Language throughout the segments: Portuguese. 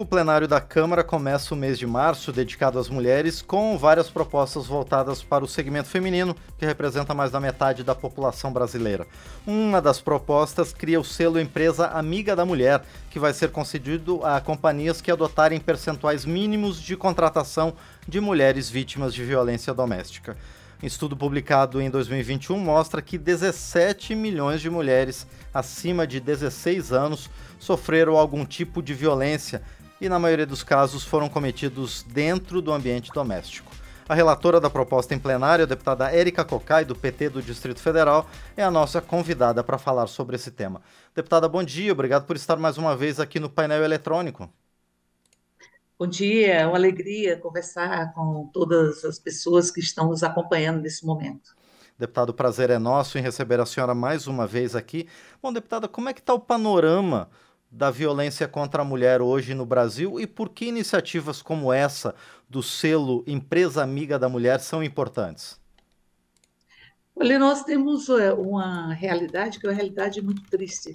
O plenário da Câmara começa o mês de março dedicado às mulheres, com várias propostas voltadas para o segmento feminino, que representa mais da metade da população brasileira. Uma das propostas cria o selo Empresa Amiga da Mulher, que vai ser concedido a companhias que adotarem percentuais mínimos de contratação de mulheres vítimas de violência doméstica. Estudo publicado em 2021 mostra que 17 milhões de mulheres acima de 16 anos sofreram algum tipo de violência e, na maioria dos casos, foram cometidos dentro do ambiente doméstico. A relatora da proposta em plenário, a deputada Érica Cocai, do PT do Distrito Federal, é a nossa convidada para falar sobre esse tema. Deputada, bom dia, obrigado por estar mais uma vez aqui no painel eletrônico. Bom dia, é uma alegria conversar com todas as pessoas que estão nos acompanhando nesse momento. Deputado, o prazer é nosso em receber a senhora mais uma vez aqui. Bom, deputada, como é que está o panorama da violência contra a mulher hoje no Brasil e por que iniciativas como essa do selo Empresa Amiga da Mulher são importantes? Olha, nós temos é, uma realidade que é uma realidade muito triste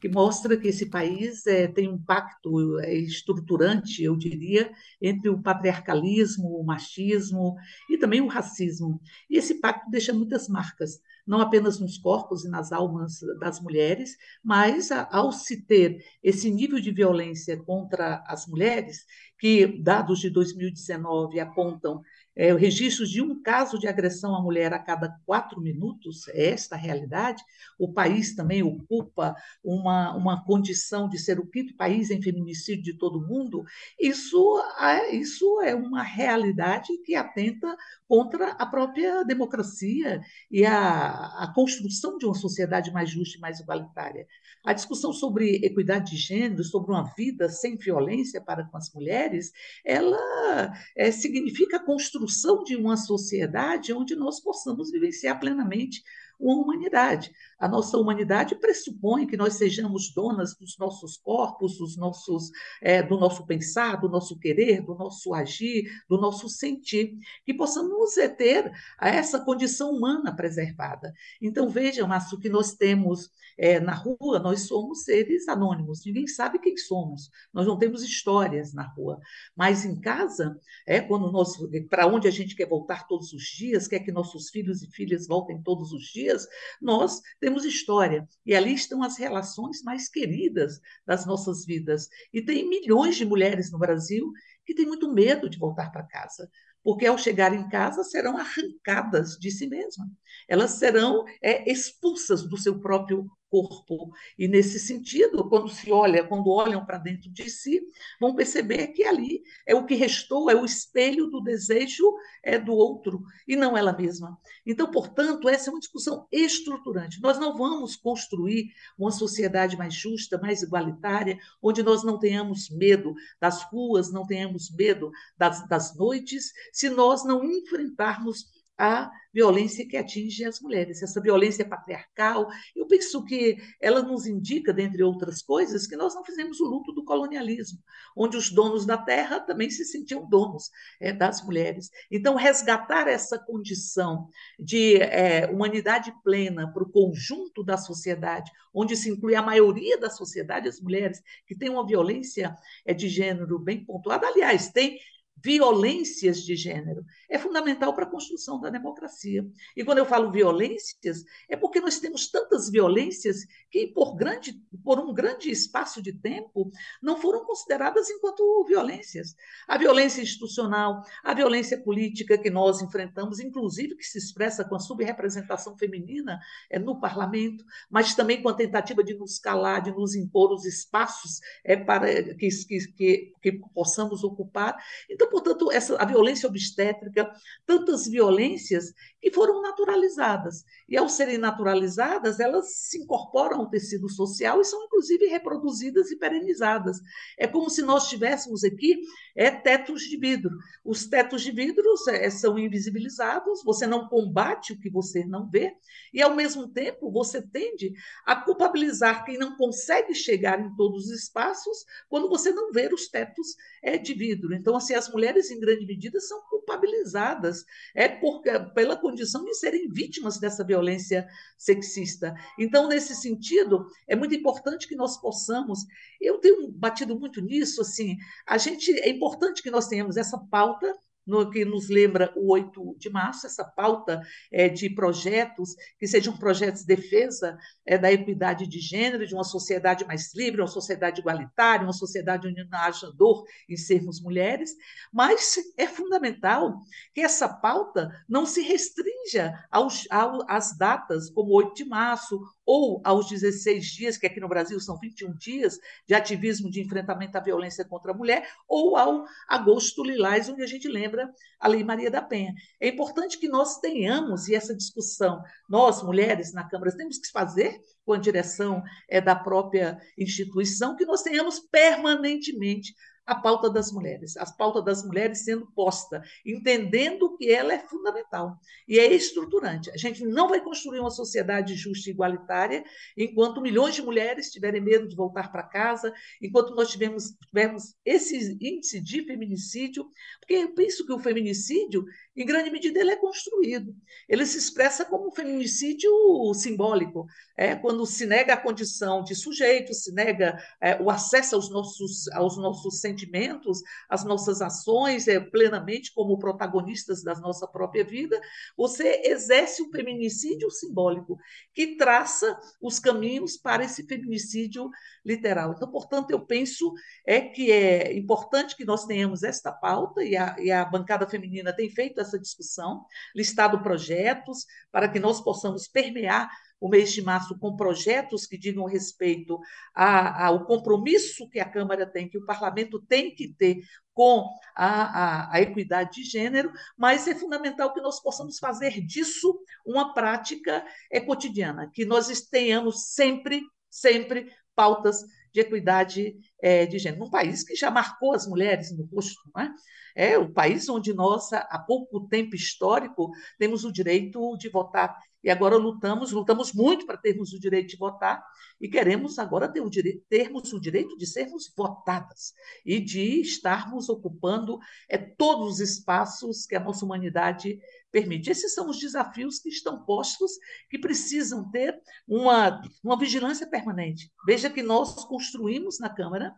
que mostra que esse país é, tem um pacto é, estruturante, eu diria, entre o patriarcalismo, o machismo e também o racismo. E esse pacto deixa muitas marcas, não apenas nos corpos e nas almas das mulheres, mas ao se ter esse nível de violência contra as mulheres, que dados de 2019 apontam é, registros de um caso de agressão à mulher a cada quatro minutos, é esta a realidade. O país também ocupa uma, uma condição de ser o quinto país em feminicídio de todo o mundo. Isso é, isso é uma realidade que atenta contra a própria democracia e a, a construção de uma sociedade mais justa e mais igualitária. A discussão sobre equidade de gênero, sobre uma vida sem violência para com as mulheres, ela é, significa a construção de uma sociedade onde nós possamos vivenciar plenamente uma humanidade. A nossa humanidade pressupõe que nós sejamos donas dos nossos corpos, dos nossos, é, do nosso pensar, do nosso querer, do nosso agir, do nosso sentir, que possamos ter essa condição humana preservada. Então, veja, Márcio, que nós temos é, na rua, nós somos seres anônimos, ninguém sabe quem somos, nós não temos histórias na rua, mas em casa, é quando nós, para onde a gente quer voltar todos os dias, quer que nossos filhos e filhas voltem todos os dias, dias, nós temos história. E ali estão as relações mais queridas das nossas vidas. E tem milhões de mulheres no Brasil que têm muito medo de voltar para casa porque ao chegar em casa serão arrancadas de si mesma. Elas serão é, expulsas do seu próprio corpo. E nesse sentido, quando se olha, quando olham para dentro de si, vão perceber que ali é o que restou, é o espelho do desejo é do outro e não ela mesma. Então, portanto, essa é uma discussão estruturante. Nós não vamos construir uma sociedade mais justa, mais igualitária, onde nós não tenhamos medo das ruas, não tenhamos medo das, das noites, se nós não enfrentarmos a violência que atinge as mulheres, essa violência patriarcal. Eu penso que ela nos indica, dentre outras coisas, que nós não fizemos o luto do colonialismo, onde os donos da terra também se sentiam donos é, das mulheres. Então, resgatar essa condição de é, humanidade plena para o conjunto da sociedade, onde se inclui a maioria da sociedade, as mulheres, que tem uma violência é, de gênero bem pontuada. Aliás, tem violências de gênero. É fundamental para a construção da democracia. E quando eu falo violências, é porque nós temos tantas violências que, por, grande, por um grande espaço de tempo, não foram consideradas enquanto violências. A violência institucional, a violência política que nós enfrentamos, inclusive que se expressa com a subrepresentação feminina é, no parlamento, mas também com a tentativa de nos calar, de nos impor os espaços é, para que, que, que, que possamos ocupar. Então, portanto, essa, a violência obstétrica, tantas violências que foram naturalizadas. E, ao serem naturalizadas, elas se incorporam ao tecido social e são, inclusive, reproduzidas e perenizadas. É como se nós tivéssemos aqui é, tetos de vidro. Os tetos de vidro é, são invisibilizados, você não combate o que você não vê, e, ao mesmo tempo, você tende a culpabilizar quem não consegue chegar em todos os espaços quando você não vê os tetos é, de vidro. Então, assim, as mulheres, em grande medida, são culpabilizadas é por, pela condição de serem vítimas dessa violência sexista. Então, nesse sentido, é muito importante que nós possamos. Eu tenho batido muito nisso, assim, a gente é importante que nós tenhamos essa pauta no que nos lembra o 8 de março, essa pauta é, de projetos que sejam projetos de defesa é, da equidade de gênero, de uma sociedade mais livre, uma sociedade igualitária, uma sociedade onde não haja dor em sermos mulheres, mas é fundamental que essa pauta não se restrinja aos, às datas como 8 de março ou aos 16 dias, que aqui no Brasil são 21 dias, de ativismo de enfrentamento à violência contra a mulher, ou ao agosto lilás, onde a gente lembra a Lei Maria da Penha. É importante que nós tenhamos, e essa discussão, nós, mulheres, na Câmara, temos que fazer com a direção é, da própria instituição, que nós tenhamos permanentemente a pauta das mulheres, a pauta das mulheres sendo posta, entendendo que ela é fundamental e é estruturante. A gente não vai construir uma sociedade justa e igualitária enquanto milhões de mulheres tiverem medo de voltar para casa, enquanto nós tivermos, tivermos esse índice de feminicídio, porque eu penso que o feminicídio, em grande medida, ele é construído. Ele se expressa como um feminicídio simbólico, é quando se nega a condição de sujeito, se nega é, o acesso aos nossos, aos nossos sentimentos sentimentos, as nossas ações é, plenamente como protagonistas da nossa própria vida, você exerce o feminicídio simbólico, que traça os caminhos para esse feminicídio literal. Então, portanto, eu penso é que é importante que nós tenhamos esta pauta, e a, e a bancada feminina tem feito essa discussão, listado projetos para que nós possamos permear o mês de março com projetos que digam respeito ao compromisso que a Câmara tem, que o parlamento tem que ter com a, a, a, equidade de gênero, mas é fundamental que nós possamos fazer disso uma prática é, cotidiana, que nós tenhamos sempre, sempre pautas de equidade é, de gênero. Num país que já marcou as mulheres no rosto, não é? É o país onde nós, há pouco tempo histórico, temos o direito de votar. E agora lutamos, lutamos muito para termos o direito de votar e queremos agora ter o direito, termos o direito de sermos votadas e de estarmos ocupando é, todos os espaços que a nossa humanidade permite. Esses são os desafios que estão postos, que precisam ter uma, uma vigilância permanente. Veja que nós construímos na Câmara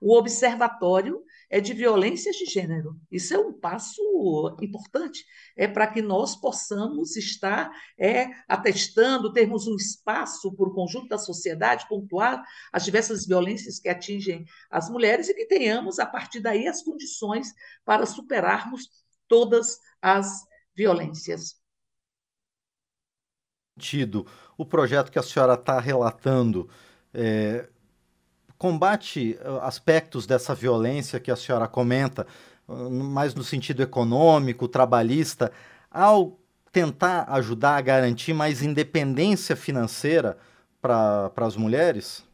o Observatório é de Violências de Gênero. Isso é um passo importante é para que nós possamos estar é, atestando, termos um espaço para o conjunto da sociedade pontuar as diversas violências que atingem as mulheres e que tenhamos, a partir daí, as condições para superarmos todas as violências. O projeto que a senhora está relatando é, combate eh, aspectos dessa violência que a senhora comenta, ah, mais no sentido econômico, trabalhista, ao tentar ajudar a garantir mais independência financeira para as mulheres?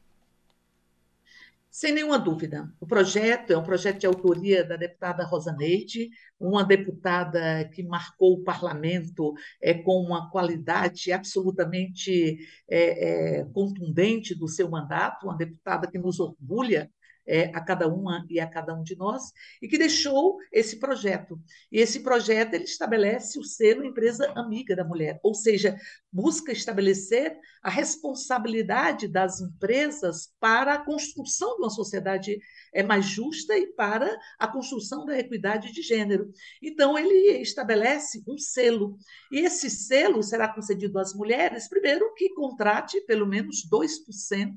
Sem nenhuma dúvida. O projeto é um projeto de autoria da deputada Rosa Neide, uma deputada que marcou o parlamento é, com uma qualidade absolutamente é, é, contundente do seu mandato, uma deputada que nos orgulha é, a cada uma e a cada um de nós, e que deixou esse projeto. E esse projeto ele estabelece o selo empresa amiga da mulher, ou seja, busca estabelecer a responsabilidade das empresas para a construção de uma sociedade é mais justa e para a construção da equidade de gênero. Então, ele estabelece um selo, e esse selo será concedido às mulheres, primeiro, que contrate pelo menos 2%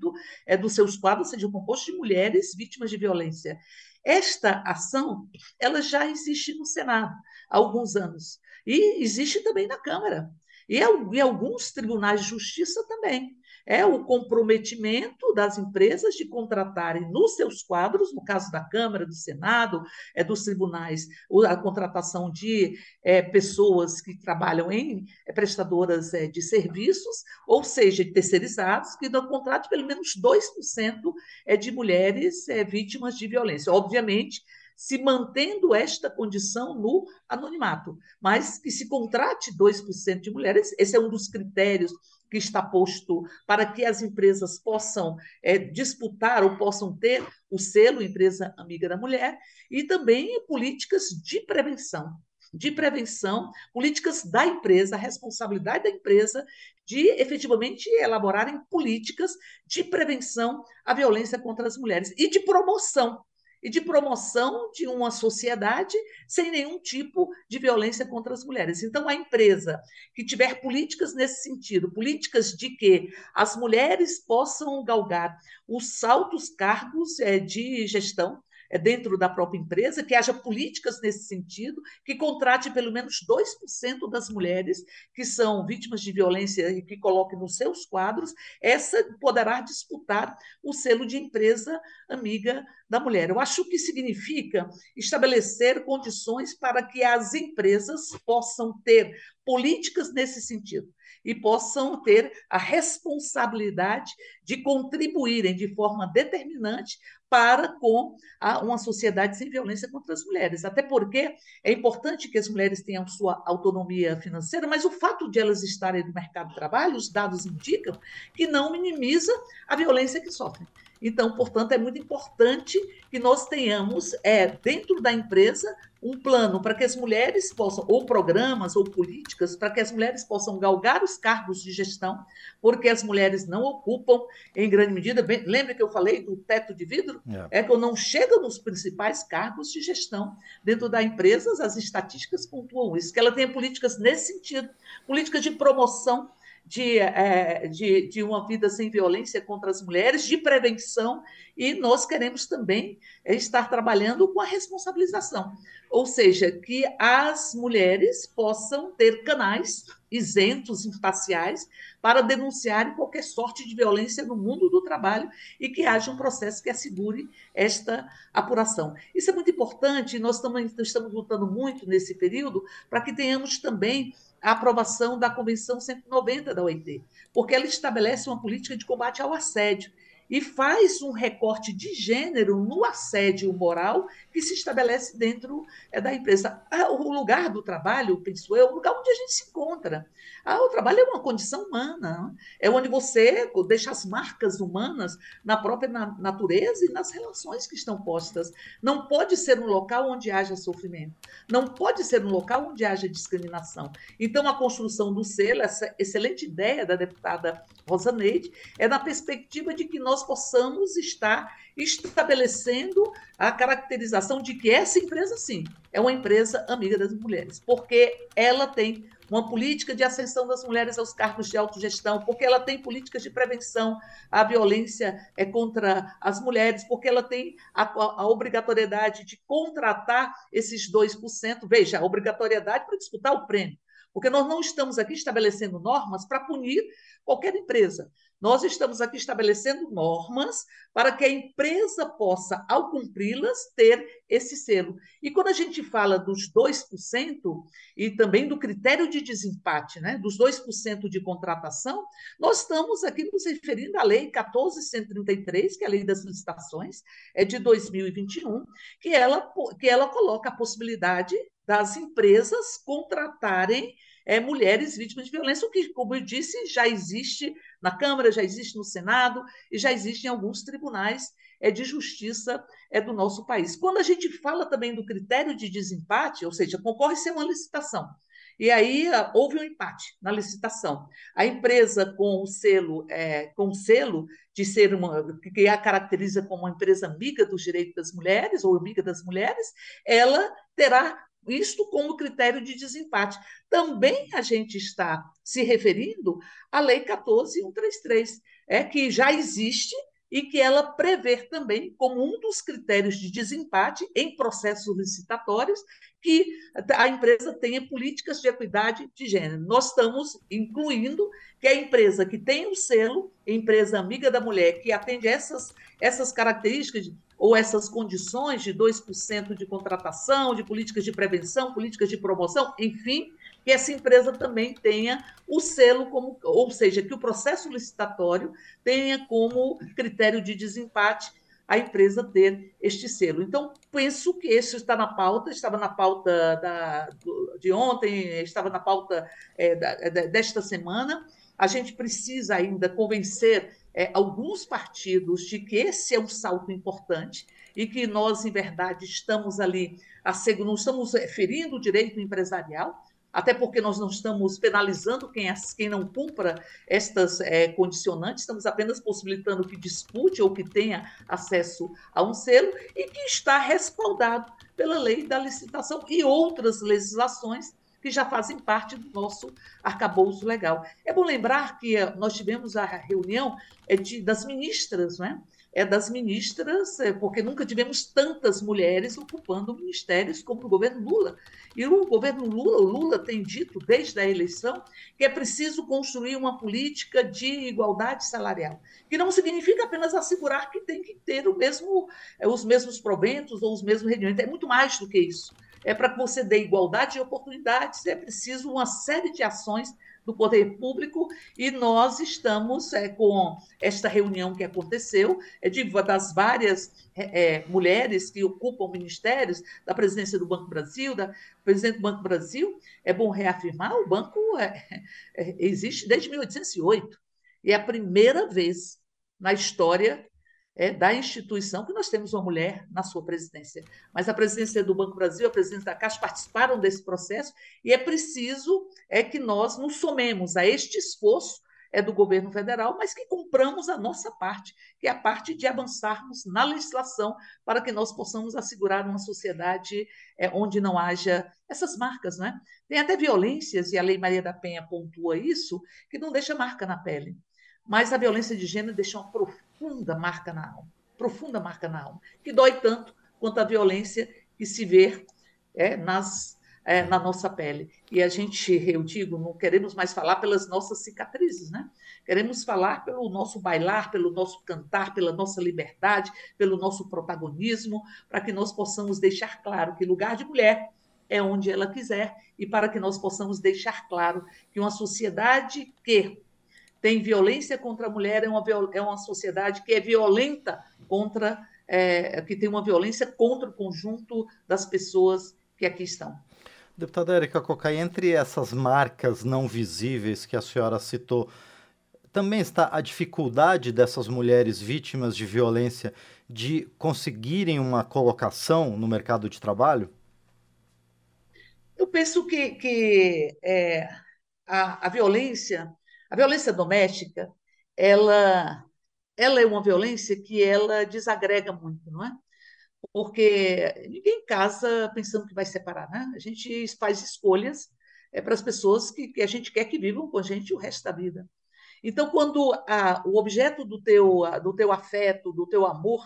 é, dos seus quadros sejam compostos de mulheres vítimas de violência. Esta ação ela já existe no Senado há alguns anos. E existe também na Câmara. E em alguns tribunais de justiça também é o comprometimento das empresas de contratarem nos seus quadros, no caso da Câmara, do Senado, é, dos tribunais, a contratação de é, pessoas que trabalham em é, prestadoras é, de serviços, ou seja, de terceirizados, que dão contrato pelo menos 2% é, de mulheres é, vítimas de violência. Obviamente, se mantendo esta condição no anonimato, mas que se contrate 2% de mulheres, esse é um dos critérios que está posto para que as empresas possam é, disputar ou possam ter o selo Empresa Amiga da Mulher, e também políticas de prevenção de prevenção, políticas da empresa, a responsabilidade da empresa de efetivamente elaborarem políticas de prevenção à violência contra as mulheres e de promoção e de promoção de uma sociedade sem nenhum tipo de violência contra as mulheres. Então, a empresa que tiver políticas nesse sentido, políticas de que as mulheres possam galgar os altos cargos é, de gestão, dentro da própria empresa, que haja políticas nesse sentido, que contrate pelo menos 2% das mulheres que são vítimas de violência e que coloque nos seus quadros, essa poderá disputar o selo de empresa amiga da mulher. Eu acho que significa estabelecer condições para que as empresas possam ter políticas nesse sentido e possam ter a responsabilidade de contribuírem de forma determinante para com a, uma sociedade sem violência contra as mulheres. Até porque é importante que as mulheres tenham sua autonomia financeira, mas o fato de elas estarem no mercado de trabalho, os dados indicam que não minimiza a violência que sofrem. Então, portanto, é muito importante que nós tenhamos, é, dentro da empresa, um plano para que as mulheres possam, ou programas, ou políticas, para que as mulheres possam galgar os cargos de gestão, porque as mulheres não ocupam, em grande medida, bem, lembra que eu falei do teto de vidro? É. é que eu não chego nos principais cargos de gestão dentro da empresa, as estatísticas pontuam isso, que ela tenha políticas nesse sentido, políticas de promoção de, é, de, de, uma vida sem violência contra as mulheres, de prevenção, e nós queremos também estar trabalhando com a responsabilização, ou seja, que as mulheres possam ter canais isentos, imparciais, para denunciarem qualquer sorte de violência no mundo do trabalho e que haja um processo que assegure esta apuração. Isso é muito importante, nós estamos, estamos lutando muito nesse período para que tenhamos também a aprovação da Convenção 190 da OIT, porque ela estabelece uma política de combate ao assédio e faz um recorte de gênero no assédio moral que se estabelece dentro é, da empresa. Ah, o lugar do trabalho, penso eu, é o lugar onde a gente se encontra. Ah, o trabalho é uma condição humana, é onde você deixa as marcas humanas na própria natureza e nas relações que estão postas. Não pode ser um local onde haja sofrimento, não pode ser um local onde haja discriminação. Então, a construção do selo, essa excelente ideia da deputada Rosa Neide, é na perspectiva de que nós nós possamos estar estabelecendo a caracterização de que essa empresa, sim, é uma empresa amiga das mulheres, porque ela tem uma política de ascensão das mulheres aos cargos de autogestão, porque ela tem políticas de prevenção à violência é, contra as mulheres, porque ela tem a, a obrigatoriedade de contratar esses 2%. Veja, a obrigatoriedade para disputar o prêmio. Porque nós não estamos aqui estabelecendo normas para punir qualquer empresa. Nós estamos aqui estabelecendo normas para que a empresa possa, ao cumpri-las, ter esse selo. E quando a gente fala dos 2% e também do critério de desempate, né, dos 2% de contratação, nós estamos aqui nos referindo à Lei 14.133, que é a Lei das Licitações, é de 2021, que ela, que ela coloca a possibilidade das empresas contratarem é, mulheres vítimas de violência, o que, como eu disse, já existe na Câmara, já existe no Senado e já existe em alguns tribunais é, de justiça é, do nosso país. Quando a gente fala também do critério de desempate, ou seja, concorre-se a uma licitação, e aí ah, houve um empate na licitação. A empresa com o selo, é, com o selo de ser uma que a caracteriza como uma empresa amiga dos direitos das mulheres ou amiga das mulheres, ela terá isto como critério de desempate. Também a gente está se referindo à Lei 14133, é, que já existe e que ela prevê também como um dos critérios de desempate em processos licitatórios que a empresa tenha políticas de equidade de gênero. Nós estamos incluindo que a empresa que tem o selo, empresa amiga da mulher, que atende essas, essas características ou essas condições de 2% de contratação, de políticas de prevenção, políticas de promoção, enfim, que essa empresa também tenha o selo como, ou seja, que o processo licitatório tenha como critério de desempate a empresa ter este selo. Então, penso que isso está na pauta, estava na pauta da, de ontem, estava na pauta é, da, desta semana, a gente precisa ainda convencer é, alguns partidos de que esse é um salto importante e que nós, em verdade, estamos ali, não estamos ferindo o direito empresarial, até porque nós não estamos penalizando quem, quem não cumpra estas é, condicionantes, estamos apenas possibilitando que dispute ou que tenha acesso a um selo e que está respaldado pela lei da licitação e outras legislações que já fazem parte do nosso arcabouço legal. É bom lembrar que eh, nós tivemos a reunião eh, de, das ministras, né? É das ministras, é, porque nunca tivemos tantas mulheres ocupando ministérios como no governo Lula. E o governo Lula, o Lula tem dito desde a eleição que é preciso construir uma política de igualdade salarial, que não significa apenas assegurar que tem que ter o mesmo, é, os mesmos proventos ou os mesmos rendimentos, é muito mais do que isso. É para que você dê igualdade de oportunidades, é preciso uma série de ações do poder público e nós estamos é, com esta reunião que aconteceu, é de das várias é, é, mulheres que ocupam ministérios, da presidência do Banco Brasil, da presidente do Banco Brasil, é bom reafirmar, o banco é, é, existe desde 1808 e é a primeira vez na história é, da instituição que nós temos uma mulher na sua presidência. Mas a presidência do Banco Brasil, a presidência da Caixa participaram desse processo e é preciso é que nós nos somemos a este esforço é do governo federal, mas que cumpramos a nossa parte, que é a parte de avançarmos na legislação para que nós possamos assegurar uma sociedade é, onde não haja essas marcas, né? Tem até violências e a Lei Maria da Penha pontua isso, que não deixa marca na pele. Mas a violência de gênero deixa uma profunda marca na alma, profunda marca na alma, que dói tanto quanto a violência que se vê é, nas, é, na nossa pele. E a gente, eu digo, não queremos mais falar pelas nossas cicatrizes, né? Queremos falar pelo nosso bailar, pelo nosso cantar, pela nossa liberdade, pelo nosso protagonismo, para que nós possamos deixar claro que lugar de mulher é onde ela quiser e para que nós possamos deixar claro que uma sociedade que tem violência contra a mulher, é uma, é uma sociedade que é violenta contra, é, que tem uma violência contra o conjunto das pessoas que aqui estão. Deputada Érica Cocai, entre essas marcas não visíveis que a senhora citou, também está a dificuldade dessas mulheres vítimas de violência de conseguirem uma colocação no mercado de trabalho? Eu penso que, que é, a, a violência a violência doméstica, ela, ela é uma violência que ela desagrega muito, não é? Porque ninguém casa pensando que vai separar, né? A gente faz escolhas é, para as pessoas que, que a gente quer que vivam com a gente o resto da vida. Então, quando a, o objeto do teu, do teu afeto, do teu amor,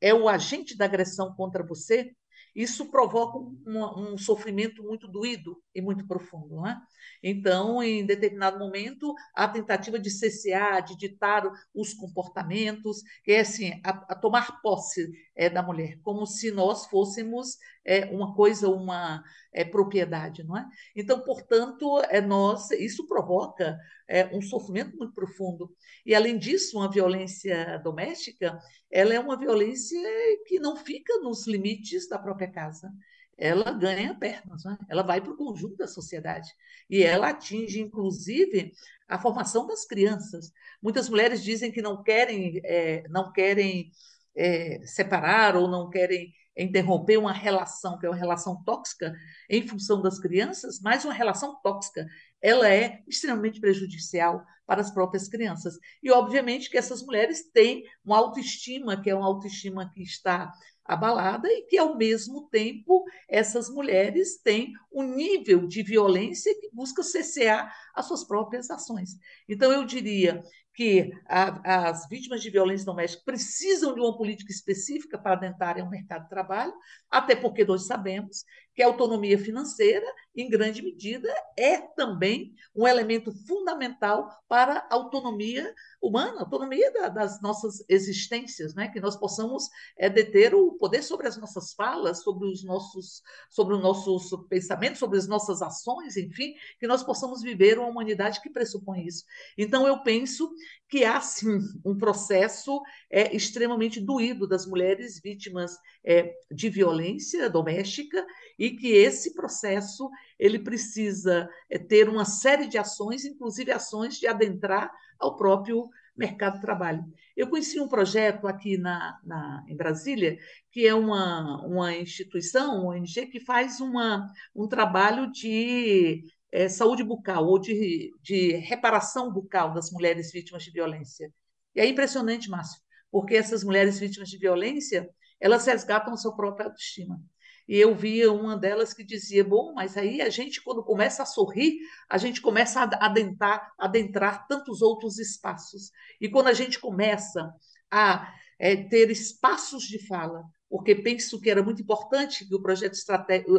é o agente da agressão contra você, isso provoca um, um, sofrimento muito doído e muito profundo. Não é? Então, em determinado momento, a tentativa de cessear, de ditar os comportamentos, é assim, a, a tomar posse é, da mulher, como se nós fôssemos é, uma coisa, uma é, propriedade, não é? Então, portanto, é nós, isso provoca é, um sofrimento muito profundo. E, além disso, uma violência doméstica, ela é uma violência que não fica nos limites da própria casa ela ganha pernas, né? ela vai para o conjunto da sociedade e ela atinge, inclusive, a formação das crianças. Muitas mulheres dizem que não querem, é, não querem é, separar ou não querem interromper uma relação que é uma relação tóxica em função das crianças, mas uma relação tóxica ela é extremamente prejudicial para as próprias crianças. E, obviamente, que essas mulheres têm uma autoestima, que é uma autoestima que está abalada e que, ao mesmo tempo, essas mulheres têm um nível de violência que busca cessear as suas próprias ações. Então, eu diria que a, as vítimas de violência doméstica precisam de uma política específica para adentrarem ao mercado de trabalho, até porque nós sabemos que a autonomia financeira, em grande medida, é também um elemento fundamental para a autonomia humana, autonomia da, das nossas existências, né? que nós possamos é, deter o poder sobre as nossas falas, sobre os nossos, sobre os nossos pensamentos, sobre as nossas ações, enfim, que nós possamos viver uma humanidade que pressupõe isso. Então, eu penso que há sim um processo é, extremamente doído das mulheres vítimas é, de violência doméstica e que esse processo ele precisa é, ter uma série de ações, inclusive ações de adentrar ao próprio mercado de trabalho. Eu conheci um projeto aqui na, na, em Brasília, que é uma, uma instituição, uma ONG, que faz uma, um trabalho de é, saúde bucal ou de, de reparação bucal das mulheres vítimas de violência. E é impressionante, Márcio, porque essas mulheres vítimas de violência, elas resgatam a sua própria autoestima. E eu via uma delas que dizia: Bom, mas aí a gente, quando começa a sorrir, a gente começa a adentrar, adentrar tantos outros espaços. E quando a gente começa a é, ter espaços de fala, porque penso que era muito importante que o projeto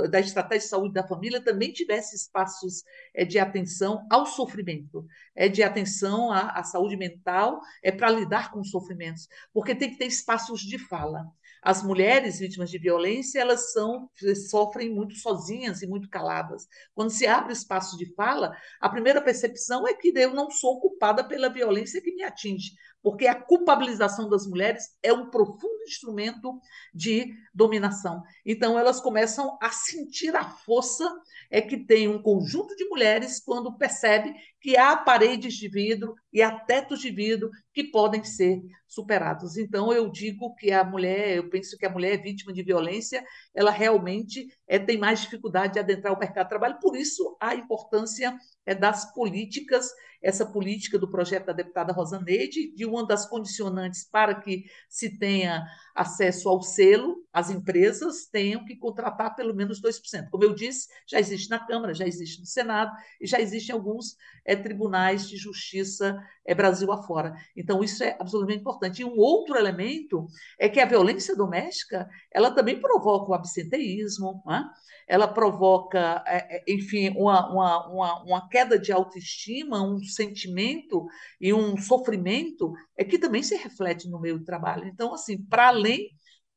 da Estratégia de Saúde da Família também tivesse espaços é, de atenção ao sofrimento, é, de atenção à saúde mental, é para lidar com os sofrimentos, porque tem que ter espaços de fala. As mulheres vítimas de violência, elas são sofrem muito sozinhas e muito caladas. Quando se abre espaço de fala, a primeira percepção é que eu não sou culpada pela violência que me atinge, porque a culpabilização das mulheres é um profundo instrumento de dominação. Então elas começam a sentir a força é que tem um conjunto de mulheres quando percebe que há paredes de vidro e há tetos de vidro que podem ser superados. Então eu digo que a mulher, eu penso que a mulher vítima de violência, ela realmente é, tem mais dificuldade de adentrar o mercado de trabalho. Por isso a importância é das políticas, essa política do projeto da deputada Rosaneide, de uma das condicionantes para que se tenha acesso ao selo, as empresas tenham que contratar pelo menos 2%. Como eu disse, já existe na Câmara, já existe no Senado e já existem alguns é, tribunais de justiça é, Brasil afora. Então, isso é absolutamente importante. E um outro elemento é que a violência doméstica ela também provoca o absenteísmo, né? ela provoca, é, é, enfim, uma, uma, uma, uma, queda de autoestima, um sentimento e um sofrimento é que também se reflete no meio do trabalho. Então, assim, para além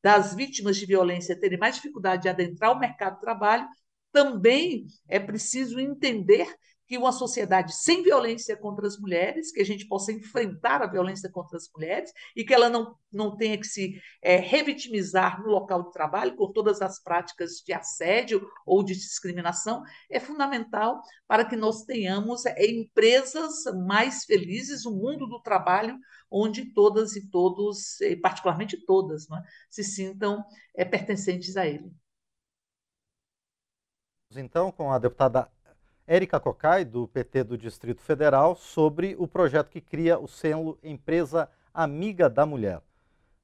das vítimas de violência terem mais dificuldade de adentrar o mercado de trabalho, também é preciso entender que uma sociedade sem violência contra as mulheres, que a gente possa enfrentar a violência contra as mulheres e que ela não, não tenha que se é, revitimizar no local de trabalho com todas as práticas de assédio ou de discriminação, é fundamental para que nós tenhamos é, empresas mais felizes, um mundo do trabalho onde todas e todos, particularmente todas, né, se sintam é, pertencentes a ele. Então, com a deputada Érica Cocai, do PT do Distrito Federal, sobre o projeto que cria o selo Empresa Amiga da Mulher.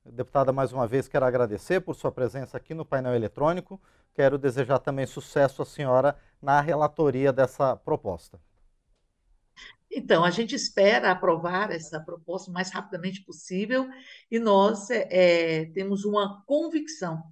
Deputada, mais uma vez quero agradecer por sua presença aqui no painel eletrônico. Quero desejar também sucesso à senhora na relatoria dessa proposta. Então, a gente espera aprovar essa proposta o mais rapidamente possível e nós é, temos uma convicção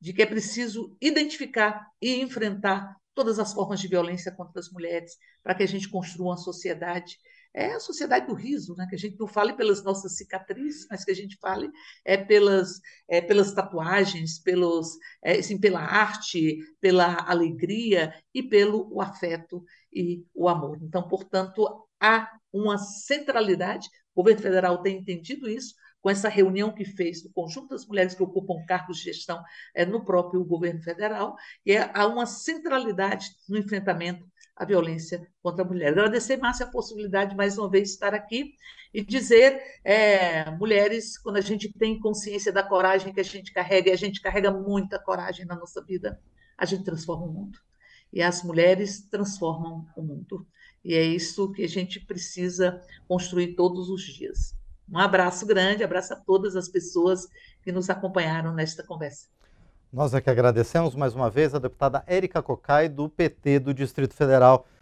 de que é preciso identificar e enfrentar todas as formas de violência contra as mulheres, para que a gente construa uma sociedade é a sociedade do riso, né? que a gente não fale pelas nossas cicatrizes, mas que a gente fale é, pelas, é, pelas tatuagens, pelos, é, assim, pela arte, pela alegria e pelo o afeto e o amor. Então, portanto, há uma centralidade, o governo federal tem entendido isso, com essa reunião que fez do conjunto das mulheres que ocupam cargos de gestão é, no próprio governo federal, e é, há uma centralidade no enfrentamento à violência contra a mulher. Agradecer, Márcia, a possibilidade de mais uma vez estar aqui e dizer, é, mulheres, quando a gente tem consciência da coragem que a gente carrega, e a gente carrega muita coragem na nossa vida, a gente transforma o mundo. E as mulheres transformam o mundo. E é isso que a gente precisa construir todos os dias. Um abraço grande, abraço a todas as pessoas que nos acompanharam nesta conversa. Nós é que agradecemos mais uma vez a deputada Érica Cocai, do PT do Distrito Federal.